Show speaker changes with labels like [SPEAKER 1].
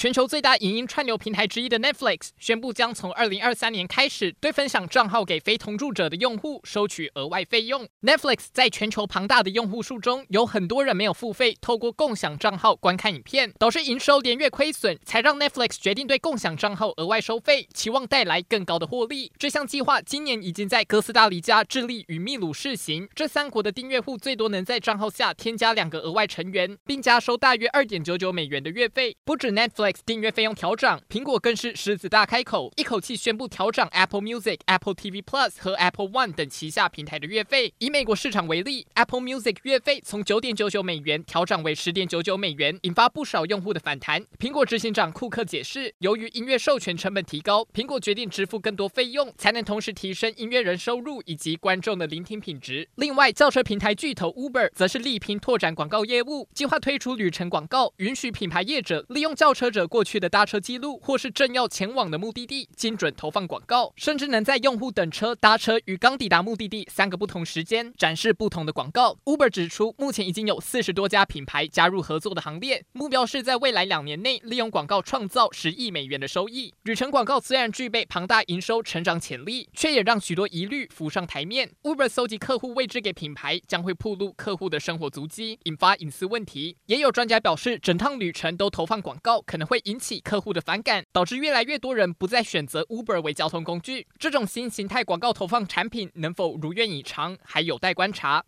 [SPEAKER 1] 全球最大影音串流平台之一的 Netflix 宣布，将从二零二三年开始对分享账号给非同住者的用户收取额外费用。Netflix 在全球庞大的用户数中，有很多人没有付费，透过共享账号观看影片，导致营收连月亏损，才让 Netflix 决定对共享账号额外收费，期望带来更高的获利。这项计划今年已经在哥斯达黎加、智利与秘鲁试行，这三国的订阅户最多能在账号下添加两个额外成员，并加收大约二点九九美元的月费。不止 Netflix。订阅费用调涨，苹果更是狮子大开口，一口气宣布调涨 Apple Music、Apple TV Plus 和 Apple One 等旗下平台的月费。以美国市场为例，Apple Music 月费从九点九九美元调涨为十点九九美元，引发不少用户的反弹。苹果执行长库克解释，由于音乐授权成本提高，苹果决定支付更多费用，才能同时提升音乐人收入以及观众的聆听品质。另外，轿车平台巨头 Uber 则是力拼拓展广告业务，计划推出旅程广告，允许品牌业者利用轿车者者过去的搭车记录，或是正要前往的目的地，精准投放广告，甚至能在用户等车、搭车与刚抵达目的地三个不同时间展示不同的广告。Uber 指出，目前已经有四十多家品牌加入合作的行列，目标是在未来两年内利用广告创造十亿美元的收益。旅程广告虽然具备庞大营收成长潜力，却也让许多疑虑浮上台面。Uber 搜集客户位置给品牌，将会暴露客户的生活足迹，引发隐私问题。也有专家表示，整趟旅程都投放广告，可能会引起客户的反感，导致越来越多人不再选择 Uber 为交通工具。这种新形态广告投放产品能否如愿以偿，还有待观察。